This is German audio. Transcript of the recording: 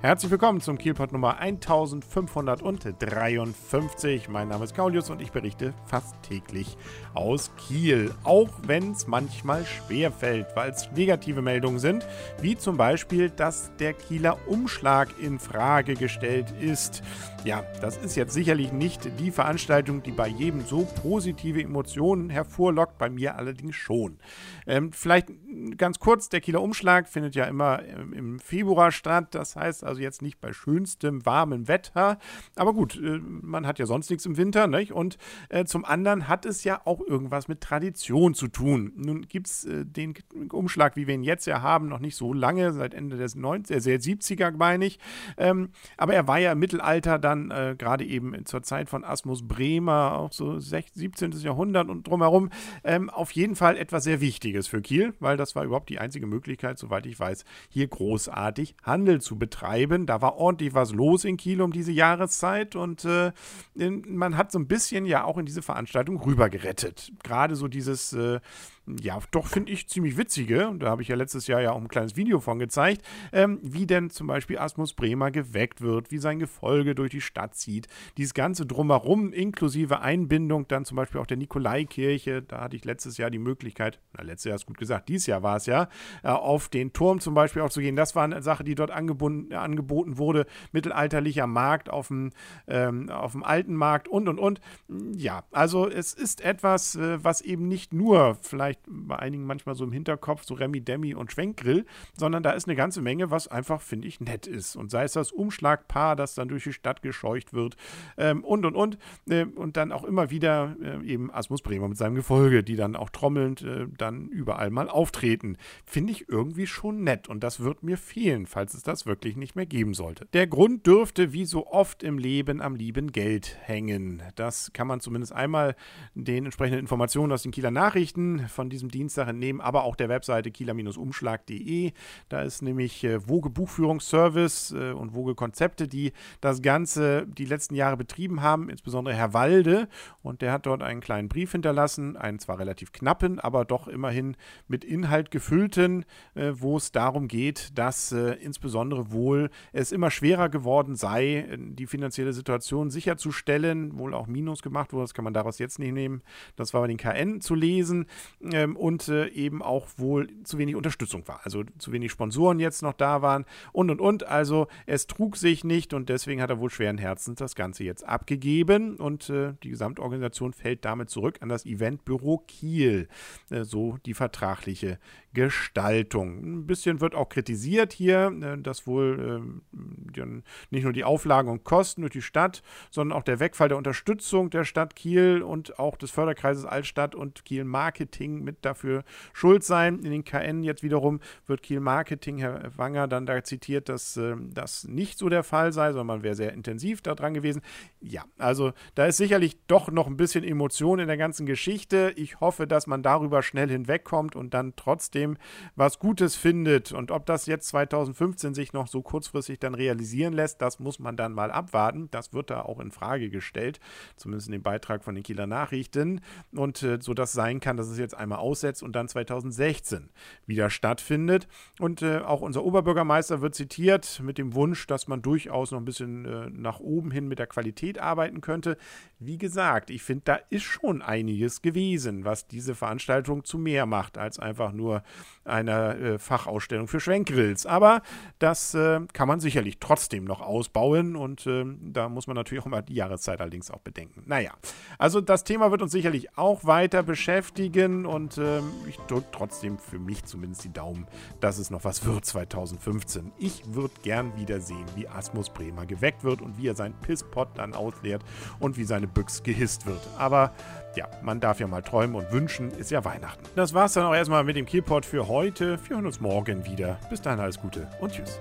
Herzlich willkommen zum Kielpot Nummer 1553. Mein Name ist Kaulius und ich berichte fast täglich aus Kiel. Auch wenn es manchmal schwer fällt, weil es negative Meldungen sind, wie zum Beispiel, dass der Kieler Umschlag in Frage gestellt ist. Ja, das ist jetzt sicherlich nicht die Veranstaltung, die bei jedem so positive Emotionen hervorlockt, bei mir allerdings schon. Ähm, vielleicht ganz kurz, der Kieler Umschlag findet ja immer im Februar statt. Das heißt also jetzt nicht bei schönstem warmem Wetter. Aber gut, äh, man hat ja sonst nichts im Winter. Nicht? Und äh, zum anderen hat es ja auch irgendwas mit Tradition zu tun. Nun gibt es äh, den Umschlag, wie wir ihn jetzt ja haben, noch nicht so lange, seit Ende des 90, äh, 70er, meine ich. Ähm, aber er war ja im Mittelalter dann gerade eben zur Zeit von Asmus Bremer, auch so 16, 17. Jahrhundert und drumherum, ähm, auf jeden Fall etwas sehr Wichtiges für Kiel, weil das war überhaupt die einzige Möglichkeit, soweit ich weiß, hier großartig Handel zu betreiben. Da war ordentlich was los in Kiel um diese Jahreszeit und äh, man hat so ein bisschen ja auch in diese Veranstaltung rübergerettet. Gerade so dieses äh, ja, doch finde ich ziemlich witzige, und da habe ich ja letztes Jahr ja auch ein kleines Video von gezeigt, ähm, wie denn zum Beispiel Asmus Bremer geweckt wird, wie sein Gefolge durch die Stadt zieht. Dieses Ganze drumherum, inklusive Einbindung dann zum Beispiel auch der Nikolaikirche, da hatte ich letztes Jahr die Möglichkeit, na, letztes Jahr ist gut gesagt, dieses Jahr war es ja, äh, auf den Turm zum Beispiel auch zu gehen. Das war eine Sache, die dort angebunden, äh, angeboten wurde. Mittelalterlicher Markt auf dem, ähm, auf dem alten Markt und und und. Ja, also es ist etwas, äh, was eben nicht nur vielleicht vielleicht bei einigen manchmal so im Hinterkopf, so Remi Demi und Schwenkgrill, sondern da ist eine ganze Menge, was einfach, finde ich, nett ist. Und sei es das Umschlagpaar, das dann durch die Stadt gescheucht wird ähm, und und und. Äh, und dann auch immer wieder äh, eben Asmus Bremer mit seinem Gefolge, die dann auch trommelnd äh, dann überall mal auftreten. Finde ich irgendwie schon nett und das wird mir fehlen, falls es das wirklich nicht mehr geben sollte. Der Grund dürfte wie so oft im Leben am lieben Geld hängen. Das kann man zumindest einmal den entsprechenden Informationen aus den Kieler Nachrichten von diesem Dienstag entnehmen, aber auch der Webseite kieler-umschlag.de. Da ist nämlich äh, Woge Buchführungsservice äh, und Woge Konzepte, die das Ganze die letzten Jahre betrieben haben, insbesondere Herr Walde. Und der hat dort einen kleinen Brief hinterlassen, einen zwar relativ knappen, aber doch immerhin mit Inhalt gefüllten, äh, wo es darum geht, dass insbesondere wohl es immer schwerer geworden sei, die finanzielle Situation sicherzustellen, wohl auch Minus gemacht wurde, das kann man daraus jetzt nicht nehmen. Das war bei den KN zu lesen ähm, und äh, eben auch wohl zu wenig Unterstützung war. Also zu wenig Sponsoren jetzt noch da waren und und und. Also es trug sich nicht und deswegen hat er wohl schweren Herzens das Ganze jetzt abgegeben und äh, die Gesamtorganisation fällt damit zurück an das Eventbüro Kiel. Äh, so die vertragliche Gestaltung. Ein bisschen wird auch kritisiert hier, äh, dass wohl ähm, nicht nur die Auflagen und Kosten durch die Stadt, sondern auch der Wegfall der Unterstützung der Stadt Kiel und auch des Förderkreises Altstadt und Kiel Marketing mit dafür schuld sein. In den KN jetzt wiederum wird Kiel Marketing, Herr Wanger, dann da zitiert, dass äh, das nicht so der Fall sei, sondern man wäre sehr intensiv da dran gewesen. Ja, also da ist sicherlich doch noch ein bisschen Emotion in der ganzen Geschichte. Ich hoffe, dass man darüber schnell hinwegkommt und dann trotzdem was Gutes findet. Und ob das jetzt 2015 sich noch so kurzfristig dann realisieren lässt, das muss man dann mal abwarten. Das wird da auch in Frage gestellt, zumindest in dem Beitrag von den Kieler Nachrichten. Und äh, so das sein kann, dass es jetzt einmal aussetzt und dann 2016 wieder stattfindet. Und äh, auch unser Oberbürgermeister wird zitiert mit dem Wunsch, dass man durchaus noch ein bisschen äh, nach oben hin mit der Qualität arbeiten könnte. Wie gesagt, ich finde, da ist schon einiges gewesen, was diese Veranstaltung zu mehr macht als einfach nur eine äh, Fachausstellung für Schwenkgrills. Aber das äh, kann man sicherlich trotzdem noch ausbauen und ähm, da muss man natürlich auch mal die Jahreszeit allerdings auch bedenken. Naja, also das Thema wird uns sicherlich auch weiter beschäftigen und ähm, ich drücke trotzdem für mich zumindest die Daumen, dass es noch was wird 2015. Ich würde gern wieder sehen, wie Asmus Bremer geweckt wird und wie er seinen Pisspot dann ausleert und wie seine Büchs gehisst wird. Aber ja, man darf ja mal träumen und wünschen, ist ja Weihnachten. Das war's dann auch erstmal mit dem Kielpot für heute. Wir hören uns morgen wieder. Bis dahin alles Gute und tschüss.